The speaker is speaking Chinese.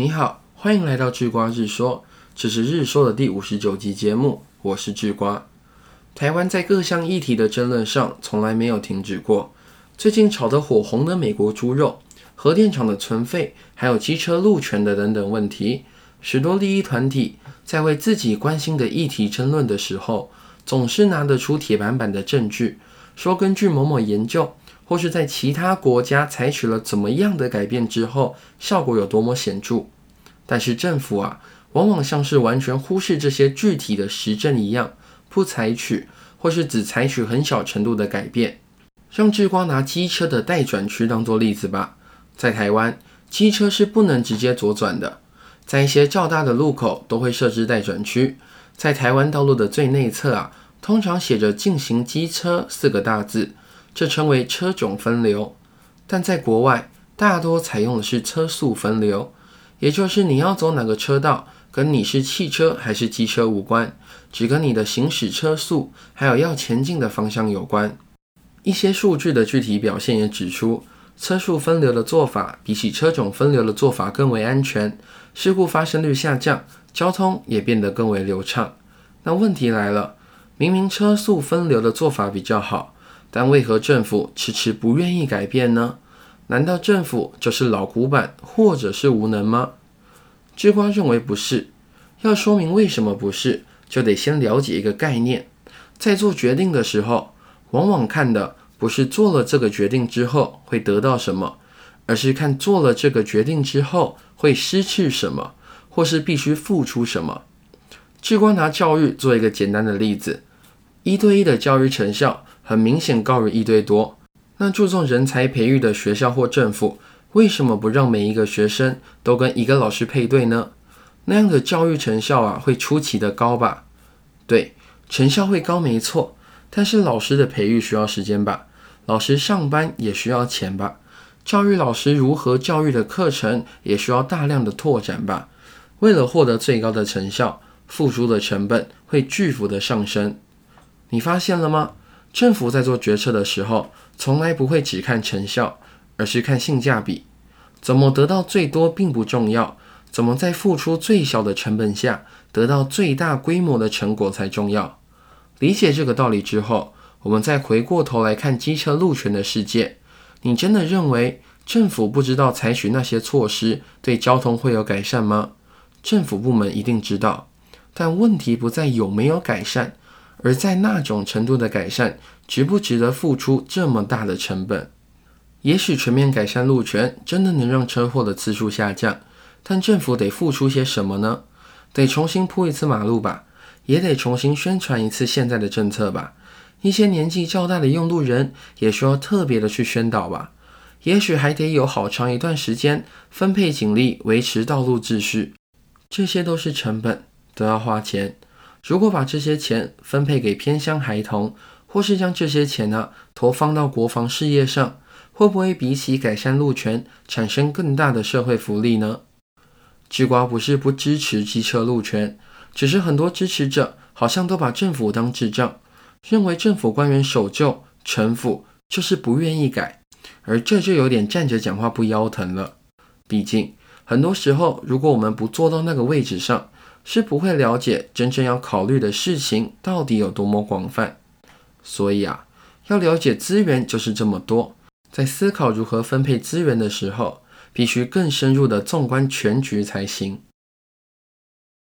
你好，欢迎来到智瓜日说，这是日说的第五十九集节目，我是智瓜。台湾在各项议题的争论上从来没有停止过。最近炒得火红的美国猪肉、核电厂的存废，还有机车路权的等等问题，许多利益团体在为自己关心的议题争论的时候，总是拿得出铁板板的证据，说根据某某研究，或是在其他国家采取了怎么样的改变之后，效果有多么显著。但是政府啊，往往像是完全忽视这些具体的实证一样，不采取，或是只采取很小程度的改变。让智光拿机车的待转区当做例子吧。在台湾，机车是不能直接左转的，在一些较大的路口都会设置待转区。在台湾道路的最内侧啊，通常写着“进行机车”四个大字，这称为车种分流。但在国外，大多采用的是车速分流，也就是你要走哪个车道，跟你是汽车还是机车无关，只跟你的行驶车速还有要前进的方向有关。一些数据的具体表现也指出，车速分流的做法比起车种分流的做法更为安全，事故发生率下降，交通也变得更为流畅。那问题来了，明明车速分流的做法比较好，但为何政府迟迟不愿意改变呢？难道政府就是老古板，或者是无能吗？智瓜认为不是。要说明为什么不是，就得先了解一个概念，在做决定的时候。往往看的不是做了这个决定之后会得到什么，而是看做了这个决定之后会失去什么，或是必须付出什么。智光拿教育做一个简单的例子，一对一的教育成效很明显高于一对多。那注重人才培育的学校或政府，为什么不让每一个学生都跟一个老师配对呢？那样的教育成效啊，会出奇的高吧？对，成效会高，没错。但是老师的培育需要时间吧，老师上班也需要钱吧，教育老师如何教育的课程也需要大量的拓展吧。为了获得最高的成效，付出的成本会巨幅的上升。你发现了吗？政府在做决策的时候，从来不会只看成效，而是看性价比。怎么得到最多并不重要，怎么在付出最小的成本下得到最大规模的成果才重要。理解这个道理之后，我们再回过头来看机车路权的世界。你真的认为政府不知道采取那些措施对交通会有改善吗？政府部门一定知道，但问题不在有没有改善，而在那种程度的改善值不值得付出这么大的成本？也许全面改善路权真的能让车祸的次数下降，但政府得付出些什么呢？得重新铺一次马路吧？也得重新宣传一次现在的政策吧。一些年纪较大的用路人也需要特别的去宣导吧。也许还得有好长一段时间分配警力维持道路秩序，这些都是成本，都要花钱。如果把这些钱分配给偏乡孩童，或是将这些钱呢投放到国防事业上，会不会比起改善路权产生更大的社会福利呢？智瓜不是不支持机车路权。只是很多支持者好像都把政府当智障，认为政府官员守旧城府就是不愿意改，而这就有点站着讲话不腰疼了。毕竟很多时候，如果我们不坐到那个位置上，是不会了解真正要考虑的事情到底有多么广泛。所以啊，要了解资源就是这么多，在思考如何分配资源的时候，必须更深入的纵观全局才行。